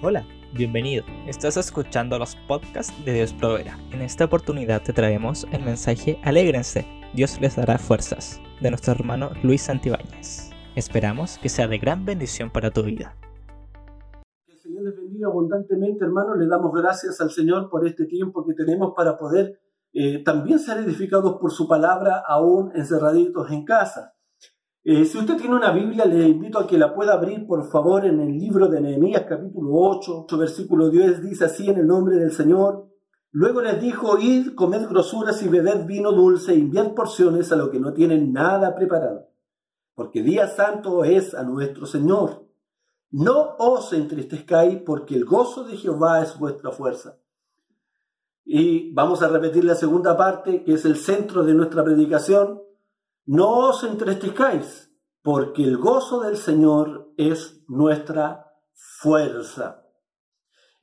Hola, bienvenido. Estás escuchando los podcasts de Dios Proverá. En esta oportunidad te traemos el mensaje Alégrense, Dios les dará fuerzas, de nuestro hermano Luis Santibáñez. Esperamos que sea de gran bendición para tu vida. El Señor les bendiga abundantemente, hermanos. Le damos gracias al Señor por este tiempo que tenemos para poder eh, también ser edificados por su palabra, aún encerraditos en casa. Eh, si usted tiene una Biblia, le invito a que la pueda abrir, por favor, en el libro de Nehemías, capítulo 8, versículo 10, dice así en el nombre del Señor. Luego les dijo, id, comed grosuras y bebed vino dulce, y enviad porciones a lo que no tienen nada preparado, porque día santo es a nuestro Señor. No os entristezcáis, porque el gozo de Jehová es vuestra fuerza. Y vamos a repetir la segunda parte, que es el centro de nuestra predicación. No os entristezcáis, porque el gozo del Señor es nuestra fuerza.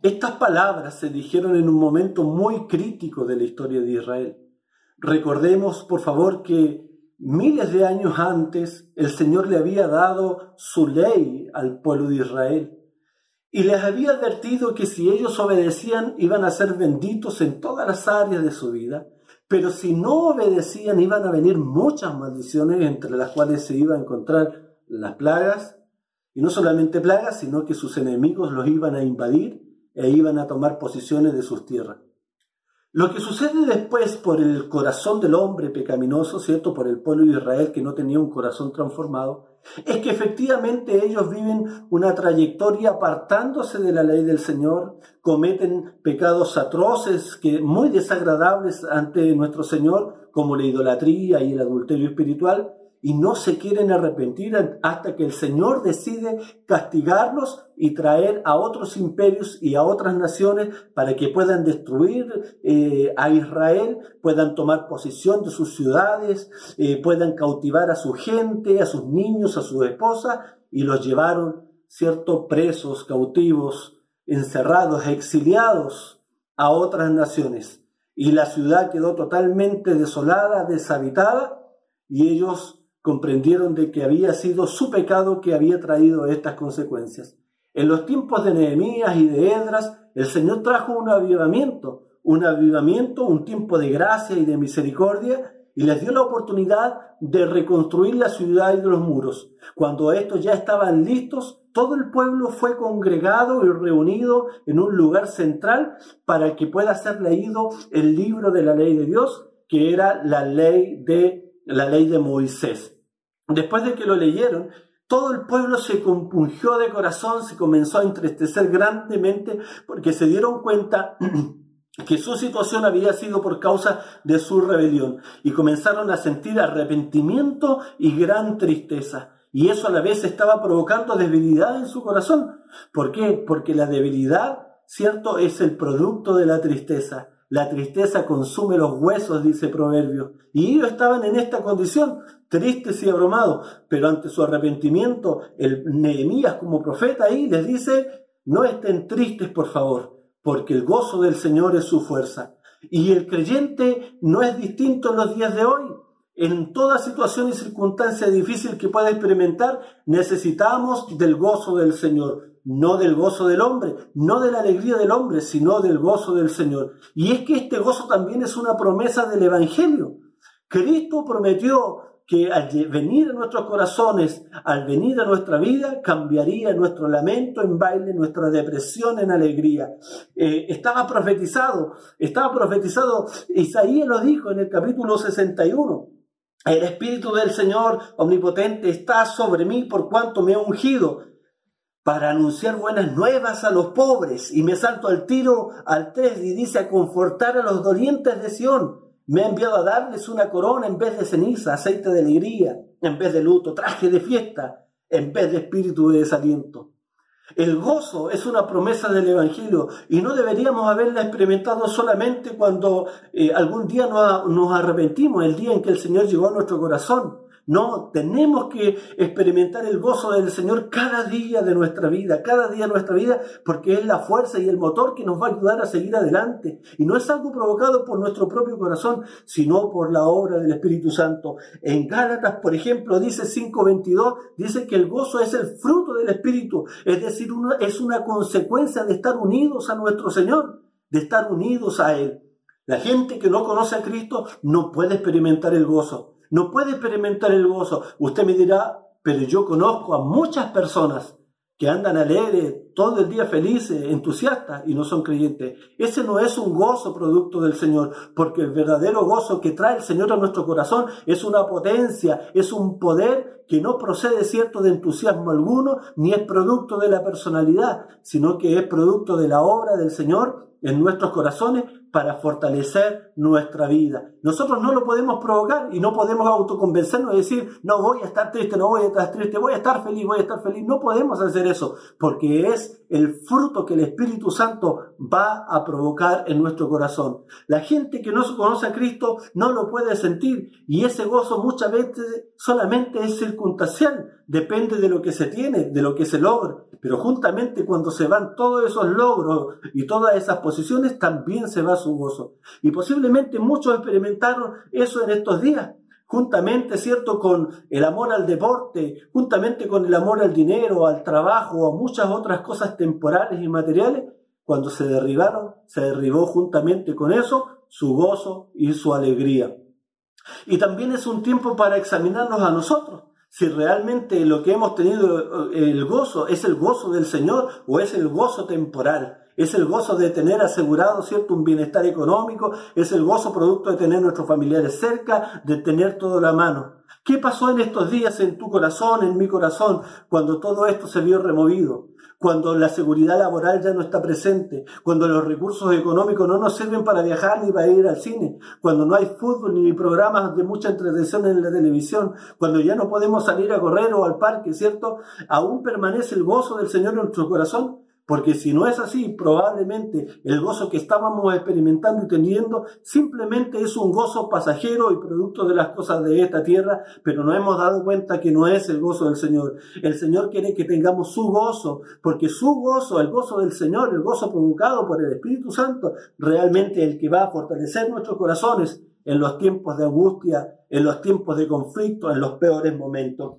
Estas palabras se dijeron en un momento muy crítico de la historia de Israel. Recordemos, por favor, que miles de años antes el Señor le había dado su ley al pueblo de Israel y les había advertido que si ellos obedecían iban a ser benditos en todas las áreas de su vida pero si no obedecían, iban a venir muchas maldiciones, entre las cuales se iban a encontrar las plagas, y no solamente plagas, sino que sus enemigos los iban a invadir e iban a tomar posiciones de sus tierras. Lo que sucede después por el corazón del hombre pecaminoso, ¿cierto? Por el pueblo de Israel que no tenía un corazón transformado, es que efectivamente ellos viven una trayectoria apartándose de la ley del Señor, cometen pecados atroces, que muy desagradables ante nuestro Señor, como la idolatría y el adulterio espiritual, y no se quieren arrepentir hasta que el Señor decide castigarlos y traer a otros imperios y a otras naciones para que puedan destruir eh, a Israel, puedan tomar posesión de sus ciudades, eh, puedan cautivar a su gente, a sus niños, a sus esposas, y los llevaron, cierto, presos, cautivos, encerrados, exiliados a otras naciones. Y la ciudad quedó totalmente desolada, deshabitada, y ellos comprendieron de que había sido su pecado que había traído estas consecuencias. En los tiempos de Nehemías y de Edras, el Señor trajo un avivamiento, un avivamiento, un tiempo de gracia y de misericordia, y les dio la oportunidad de reconstruir la ciudad y los muros. Cuando estos ya estaban listos, todo el pueblo fue congregado y reunido en un lugar central para que pueda ser leído el libro de la ley de Dios, que era la ley de la ley de Moisés. Después de que lo leyeron, todo el pueblo se compungió de corazón, se comenzó a entristecer grandemente porque se dieron cuenta que su situación había sido por causa de su rebelión y comenzaron a sentir arrepentimiento y gran tristeza. Y eso a la vez estaba provocando debilidad en su corazón. ¿Por qué? Porque la debilidad, cierto, es el producto de la tristeza. La tristeza consume los huesos, dice Proverbio. Y ellos estaban en esta condición, tristes y abrumados. Pero ante su arrepentimiento, el Nehemías como profeta ahí les dice, no estén tristes, por favor, porque el gozo del Señor es su fuerza. Y el creyente no es distinto en los días de hoy. En toda situación y circunstancia difícil que pueda experimentar, necesitamos del gozo del Señor no del gozo del hombre, no de la alegría del hombre, sino del gozo del Señor. Y es que este gozo también es una promesa del Evangelio. Cristo prometió que al venir a nuestros corazones, al venir a nuestra vida, cambiaría nuestro lamento en baile, nuestra depresión en alegría. Eh, estaba profetizado, estaba profetizado, Isaías lo dijo en el capítulo 61. El Espíritu del Señor Omnipotente está sobre mí por cuanto me ha ungido para anunciar buenas nuevas a los pobres. Y me salto al tiro al 3 y dice a confortar a los dolientes de Sión. Me ha enviado a darles una corona en vez de ceniza, aceite de alegría, en vez de luto, traje de fiesta, en vez de espíritu de desaliento. El gozo es una promesa del Evangelio y no deberíamos haberla experimentado solamente cuando eh, algún día nos, nos arrepentimos, el día en que el Señor llegó a nuestro corazón. No, tenemos que experimentar el gozo del Señor cada día de nuestra vida, cada día de nuestra vida, porque es la fuerza y el motor que nos va a ayudar a seguir adelante. Y no es algo provocado por nuestro propio corazón, sino por la obra del Espíritu Santo. En Gálatas, por ejemplo, dice 5.22, dice que el gozo es el fruto del Espíritu, es decir, es una consecuencia de estar unidos a nuestro Señor, de estar unidos a Él. La gente que no conoce a Cristo no puede experimentar el gozo no puede experimentar el gozo. Usted me dirá, pero yo conozco a muchas personas que andan alegres, todo el día felices, entusiastas y no son creyentes. Ese no es un gozo producto del Señor, porque el verdadero gozo que trae el Señor a nuestro corazón es una potencia, es un poder que no procede cierto de entusiasmo alguno, ni es producto de la personalidad, sino que es producto de la obra del Señor en nuestros corazones para fortalecer nuestra vida. Nosotros no lo podemos provocar y no podemos autoconvencernos y decir, no voy a estar triste, no voy a estar triste, voy a estar feliz, voy a estar feliz. No podemos hacer eso porque es el fruto que el Espíritu Santo va a provocar en nuestro corazón. La gente que no conoce a Cristo no lo puede sentir y ese gozo muchas veces solamente es circunstancial, depende de lo que se tiene, de lo que se logra. Pero juntamente cuando se van todos esos logros y todas esas posiciones, también se va su gozo. Y posiblemente muchos experimentaron eso en estos días, juntamente, ¿cierto?, con el amor al deporte, juntamente con el amor al dinero, al trabajo, a muchas otras cosas temporales y materiales, cuando se derribaron, se derribó juntamente con eso su gozo y su alegría. Y también es un tiempo para examinarnos a nosotros, si realmente lo que hemos tenido el gozo es el gozo del Señor o es el gozo temporal. Es el gozo de tener asegurado, ¿cierto?, un bienestar económico, es el gozo producto de tener nuestros familiares cerca, de tener todo a la mano. ¿Qué pasó en estos días en tu corazón, en mi corazón, cuando todo esto se vio removido? Cuando la seguridad laboral ya no está presente, cuando los recursos económicos no nos sirven para viajar ni para ir al cine, cuando no hay fútbol ni programas de mucha entretención en la televisión, cuando ya no podemos salir a correr o al parque, ¿cierto? ¿Aún permanece el gozo del Señor en nuestro corazón? Porque si no es así, probablemente el gozo que estábamos experimentando y teniendo simplemente es un gozo pasajero y producto de las cosas de esta tierra, pero no hemos dado cuenta que no es el gozo del Señor. El Señor quiere que tengamos su gozo, porque su gozo, el gozo del Señor, el gozo provocado por el Espíritu Santo, realmente el que va a fortalecer nuestros corazones en los tiempos de angustia, en los tiempos de conflicto, en los peores momentos.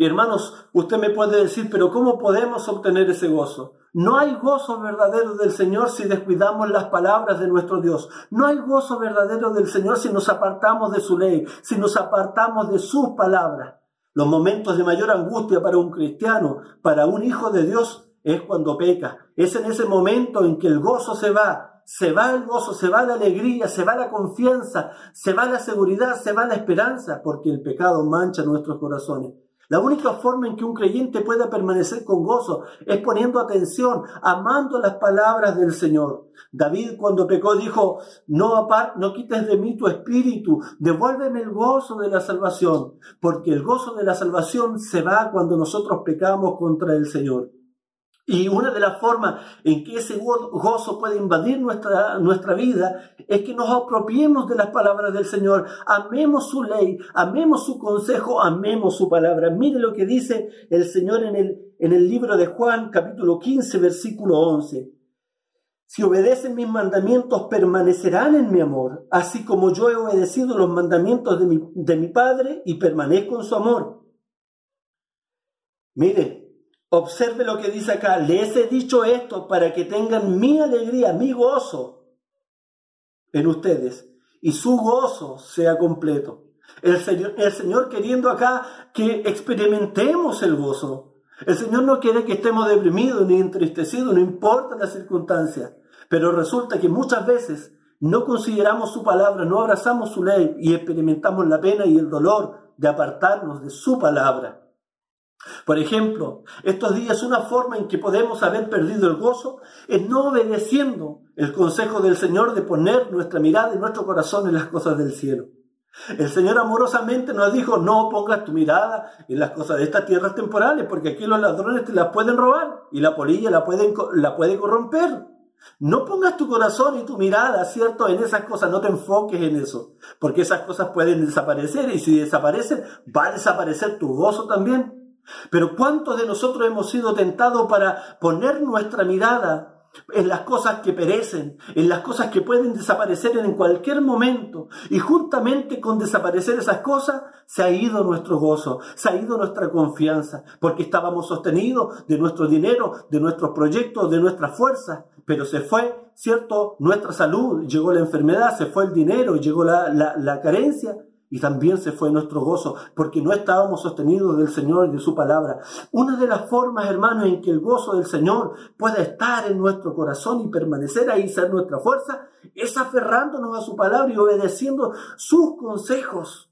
Y hermanos, usted me puede decir, pero ¿cómo podemos obtener ese gozo? No hay gozo verdadero del Señor si descuidamos las palabras de nuestro Dios. No hay gozo verdadero del Señor si nos apartamos de su ley, si nos apartamos de sus palabras. Los momentos de mayor angustia para un cristiano, para un hijo de Dios, es cuando peca. Es en ese momento en que el gozo se va, se va el gozo, se va la alegría, se va la confianza, se va la seguridad, se va la esperanza, porque el pecado mancha nuestros corazones. La única forma en que un creyente pueda permanecer con gozo es poniendo atención, amando las palabras del Señor. David cuando pecó dijo, no, no quites de mí tu espíritu, devuélveme el gozo de la salvación, porque el gozo de la salvación se va cuando nosotros pecamos contra el Señor. Y una de las formas en que ese gozo puede invadir nuestra, nuestra vida es que nos apropiemos de las palabras del Señor, amemos su ley, amemos su consejo, amemos su palabra. Mire lo que dice el Señor en el, en el libro de Juan, capítulo 15, versículo 11. Si obedecen mis mandamientos, permanecerán en mi amor, así como yo he obedecido los mandamientos de mi, de mi Padre y permanezco en su amor. Mire, Observe lo que dice acá. Les he dicho esto para que tengan mi alegría, mi gozo en ustedes y su gozo sea completo. El Señor, queriendo acá que experimentemos el gozo. El Señor no quiere que estemos deprimidos ni entristecidos, no importa la circunstancia. Pero resulta que muchas veces no consideramos su palabra, no abrazamos su ley y experimentamos la pena y el dolor de apartarnos de su palabra. Por ejemplo, estos días una forma en que podemos haber perdido el gozo es no obedeciendo el consejo del Señor de poner nuestra mirada y nuestro corazón en las cosas del cielo. El Señor amorosamente nos dijo, no pongas tu mirada en las cosas de estas tierras temporales, porque aquí los ladrones te las pueden robar y la polilla la, pueden, la puede corromper. No pongas tu corazón y tu mirada, ¿cierto?, en esas cosas, no te enfoques en eso, porque esas cosas pueden desaparecer y si desaparecen, va a desaparecer tu gozo también. Pero ¿cuántos de nosotros hemos sido tentados para poner nuestra mirada en las cosas que perecen, en las cosas que pueden desaparecer en cualquier momento. Y juntamente con desaparecer esas cosas, se ha ido nuestro gozo, se ha ido nuestra confianza, porque estábamos sostenidos de nuestro dinero, de nuestros proyectos, de nuestra fuerza, pero se fue, ¿cierto? Nuestra salud, llegó la enfermedad, se fue el dinero, llegó la, la, la carencia, y también se fue nuestro gozo, porque no estábamos sostenidos del Señor y de su palabra. Una de las formas, hermanos, en que el gozo del Señor pueda estar en nuestro corazón y permanecer ahí, ser nuestra fuerza, es aferrándonos a su palabra y obedeciendo sus consejos.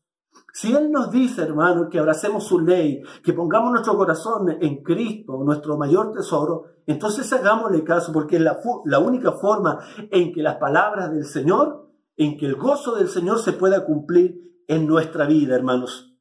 Si Él nos dice, hermano, que abracemos su ley, que pongamos nuestro corazón en Cristo, nuestro mayor tesoro, entonces hagámosle caso, porque es la, la única forma en que las palabras del Señor, en que el gozo del Señor se pueda cumplir en nuestra vida, hermanos.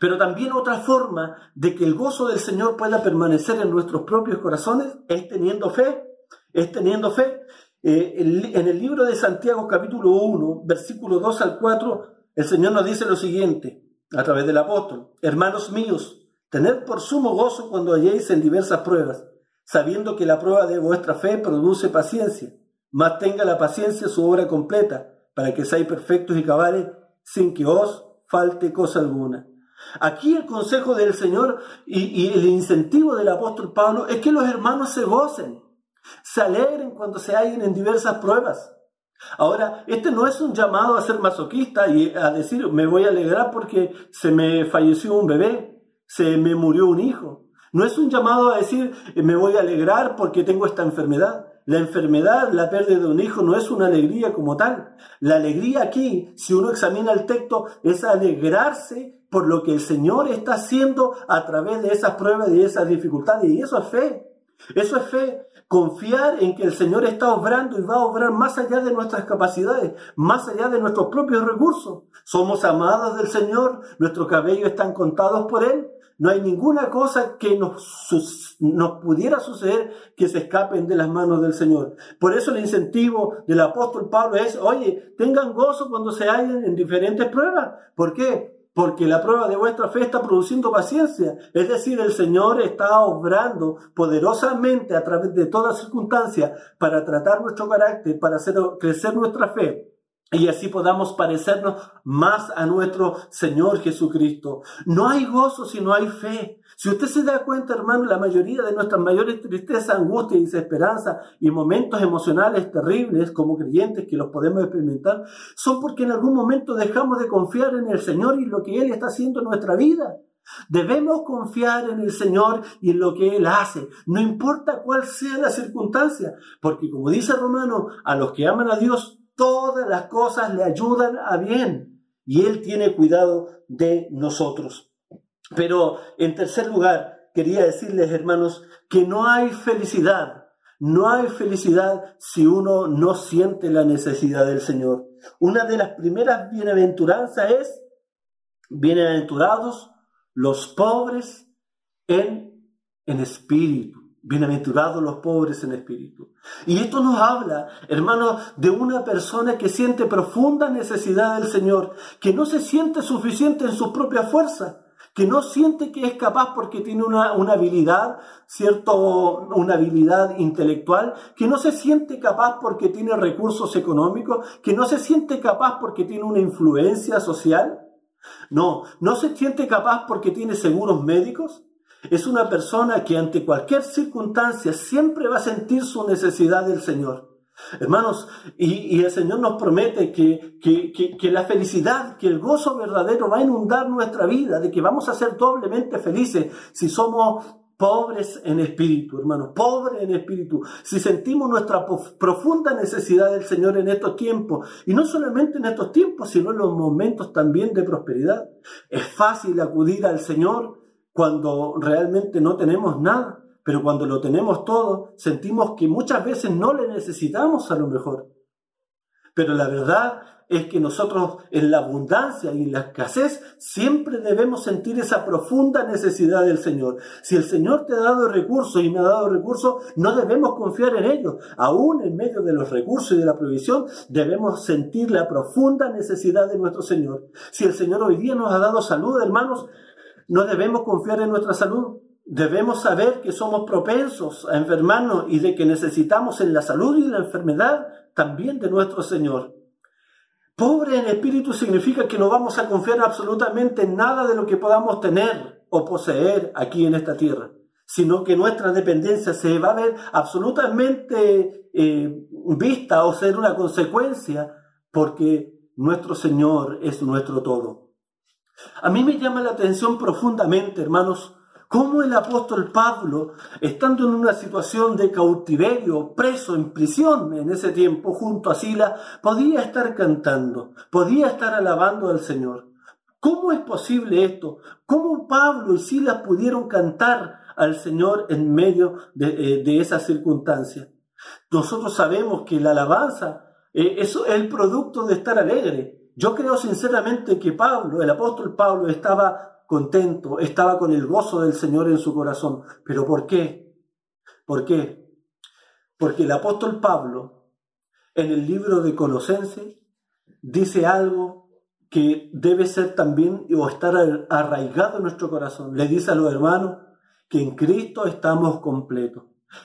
Pero también otra forma de que el gozo del Señor pueda permanecer en nuestros propios corazones es teniendo fe, es teniendo fe. Eh, en el libro de Santiago capítulo 1, versículo 2 al 4, el Señor nos dice lo siguiente a través del apóstol, hermanos míos, tened por sumo gozo cuando halléis en diversas pruebas, sabiendo que la prueba de vuestra fe produce paciencia, mas tenga la paciencia su obra completa, para que seáis perfectos y cabales sin que os falte cosa alguna. Aquí el consejo del Señor y, el incentivo del apóstol Pablo es que los hermanos se gocen, se alegren cuando se hallen en diversas pruebas. Ahora, este no es un llamado a ser masoquista y a decir me voy a alegrar porque se me falleció un bebé, se me murió un hijo. No es un llamado a decir me voy a alegrar porque tengo esta enfermedad. La enfermedad, la pérdida de un hijo no es una alegría como tal. La alegría aquí, si uno examina el texto, es alegrarse por lo que el Señor está haciendo a través de esas pruebas y esas dificultades. Y eso es fe. Eso es fe. Confiar en que el Señor está obrando y va a obrar más allá de nuestras capacidades, más allá de nuestros propios recursos. Somos amados del Señor, nuestros cabellos están contados por Él no hay ninguna cosa que nos, nos pudiera suceder que se escapen de las manos del Señor. Por eso el incentivo del apóstol Pablo es, oye, tengan gozo cuando se hallen en diferentes pruebas. ¿Por qué? Porque la prueba de vuestra fe está produciendo paciencia. Es decir, el Señor está obrando poderosamente a través de todas circunstancias para tratar nuestro carácter, para hacer crecer nuestra fe y así podamos parecernos más a nuestro Señor Jesucristo. No hay gozo si no hay fe. Si usted se da cuenta, hermano, la mayoría de nuestras mayores tristezas, angustia y desesperanza y momentos emocionales terribles como creyentes que los podemos experimentar, son porque en algún momento dejamos de confiar en el Señor y lo que Él está haciendo en nuestra vida. Debemos confiar en el Señor y en lo que Él hace, no importa cuál sea la circunstancia, porque como dice Romano, a los que aman a Dios, todas las cosas le ayudan a bien y Él tiene cuidado de nosotros. Pero en tercer lugar, quería decirles, hermanos, que no hay felicidad, no hay felicidad si uno no siente la necesidad del Señor. Una de las primeras bienaventuranzas es, bienaventurados los pobres en, en espíritu. Bienaventurados los pobres en espíritu. Y esto nos habla, hermanos, de una persona que siente profunda necesidad del Señor, que no se siente suficiente en su propia fuerza, que no siente que es capaz porque tiene una, una habilidad, cierto, una habilidad intelectual, que no se siente capaz porque tiene recursos económicos, que no se siente capaz porque tiene una influencia social. No, no se siente capaz porque tiene seguros médicos, es una persona que ante cualquier circunstancia siempre va a sentir su necesidad del Señor. Hermanos, y, el Señor nos promete que, que, la felicidad, que el gozo verdadero va a inundar nuestra vida, de que vamos a ser doblemente felices si somos pobres en espíritu, hermanos, pobres en espíritu, si sentimos nuestra profunda necesidad del Señor en estos tiempos, y no solamente en estos tiempos, sino en los momentos también de prosperidad. Es fácil acudir al Señor cuando realmente no tenemos nada, pero cuando lo tenemos todo, sentimos que muchas veces no le necesitamos a lo mejor. Pero la verdad es que nosotros en la abundancia y en la escasez siempre debemos sentir esa profunda necesidad del Señor. Si el Señor te ha dado recursos y me ha dado recursos, no debemos confiar en ellos. Aún en medio de los recursos y de la provisión, debemos sentir la profunda necesidad de nuestro Señor. Si el Señor hoy día nos ha dado salud, hermanos, no debemos confiar en nuestra salud. Debemos saber que somos propensos a enfermarnos y de que necesitamos en la salud y la enfermedad también de nuestro Señor. Pobre en espíritu significa que no vamos a confiar absolutamente en nada de lo que podamos tener o poseer aquí en esta tierra, sino que nuestra dependencia se va a ver absolutamente eh, vista o ser una consecuencia porque nuestro Señor es nuestro todo. A mí me llama la atención profundamente, hermanos, cómo el apóstol Pablo, estando en una situación de cautiverio, preso en prisión en ese tiempo junto a Sila, podía estar cantando, podía estar alabando al Señor. ¿Cómo es posible esto? ¿Cómo Pablo y Silas pudieron cantar al Señor en medio de, eh, esa circunstancia? Nosotros sabemos que la alabanza eh, es el producto de estar alegre. Yo creo sinceramente que Pablo, el apóstol Pablo, estaba contento, estaba con el gozo del Señor en su corazón. ¿Pero por qué? ¿Por qué? Porque el apóstol Pablo, en el libro de Colosenses, dice algo que debe ser también o estar arraigado en nuestro corazón. Le dice a los hermanos que en Cristo estamos completos,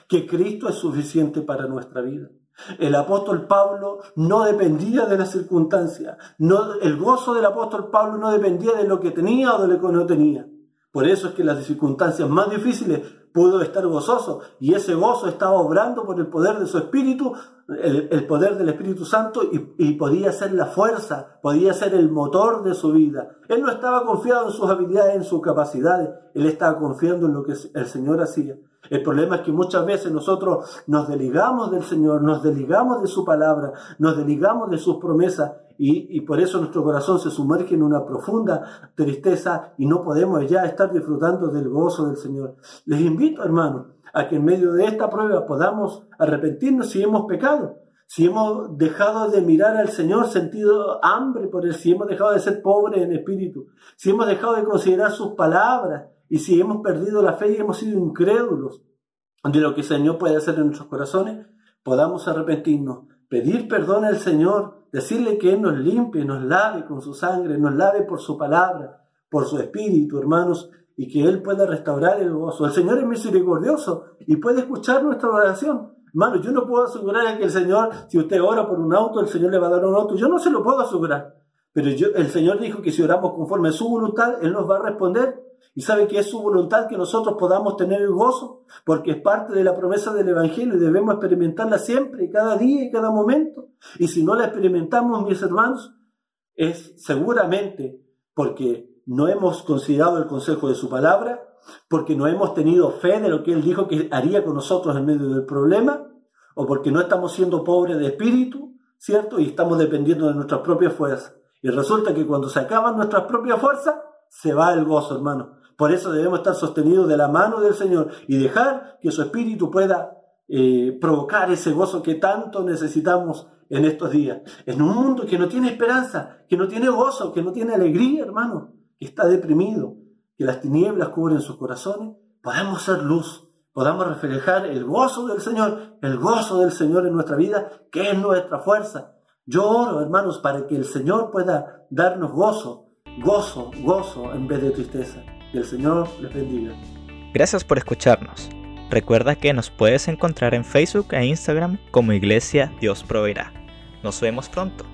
que Cristo es suficiente para nuestra vida. El apóstol Pablo no dependía de las circunstancias. No, el gozo del apóstol Pablo no dependía de lo que tenía o de lo que no tenía. Por eso es que las circunstancias más difíciles pudo estar gozoso y ese gozo estaba obrando por el poder de su espíritu, el, poder del Espíritu Santo y, y, podía ser la fuerza, podía ser el motor de su vida. Él no estaba confiado en sus habilidades, en sus capacidades, él estaba confiando en lo que el Señor hacía. El problema es que muchas veces nosotros nos desligamos del Señor, nos desligamos de su palabra, nos desligamos de sus promesas y, por eso nuestro corazón se sumerge en una profunda tristeza y no podemos ya estar disfrutando del gozo del Señor. Les invito, hermanos, a que en medio de esta prueba podamos arrepentirnos si hemos pecado, si hemos dejado de mirar al Señor, sentido hambre por Él, si hemos dejado de ser pobres en espíritu, si hemos dejado de considerar sus palabras, y si hemos perdido la fe y hemos sido incrédulos de lo que el Señor puede hacer en nuestros corazones, podamos arrepentirnos, pedir perdón al Señor, decirle que Él nos limpie, nos lave con su sangre, nos lave por su palabra, por su espíritu, hermanos, y que Él pueda restaurar el gozo. El Señor es misericordioso y puede escuchar nuestra oración. Hermano, yo no puedo asegurar que el Señor, si usted ora por un auto, el Señor le va a dar un auto. Yo no se lo puedo asegurar. Pero yo, el Señor dijo que si oramos conforme a su voluntad, Él nos va a responder y sabe que es su voluntad que nosotros podamos tener el gozo, porque es parte de la promesa del Evangelio y debemos experimentarla siempre, cada día y cada momento. Y si no la experimentamos, mis hermanos, es seguramente porque no hemos considerado el consejo de su palabra, porque no hemos tenido fe de lo que Él dijo que haría con nosotros en medio del problema, o porque no estamos siendo pobres de espíritu, ¿cierto? Y estamos dependiendo de nuestras propias fuerzas. Y resulta que cuando se acaban nuestras propias fuerzas, se va el gozo, hermano. Por eso debemos estar sostenidos de la mano del Señor y dejar que su Espíritu pueda eh, provocar ese gozo que tanto necesitamos en estos días. En un mundo que no tiene esperanza, que no tiene gozo, que no tiene alegría, hermano, que está deprimido, que las tinieblas cubren sus corazones, podamos ser luz, podamos reflejar el gozo del Señor, el gozo del Señor en nuestra vida, que es nuestra fuerza. Yo oro, hermanos, para que el Señor pueda darnos gozo, gozo, gozo en vez de tristeza. Que el Señor les bendiga. Gracias por escucharnos. Recuerda que nos puedes encontrar en Facebook e Instagram como Iglesia Dios Proveerá. Nos vemos pronto.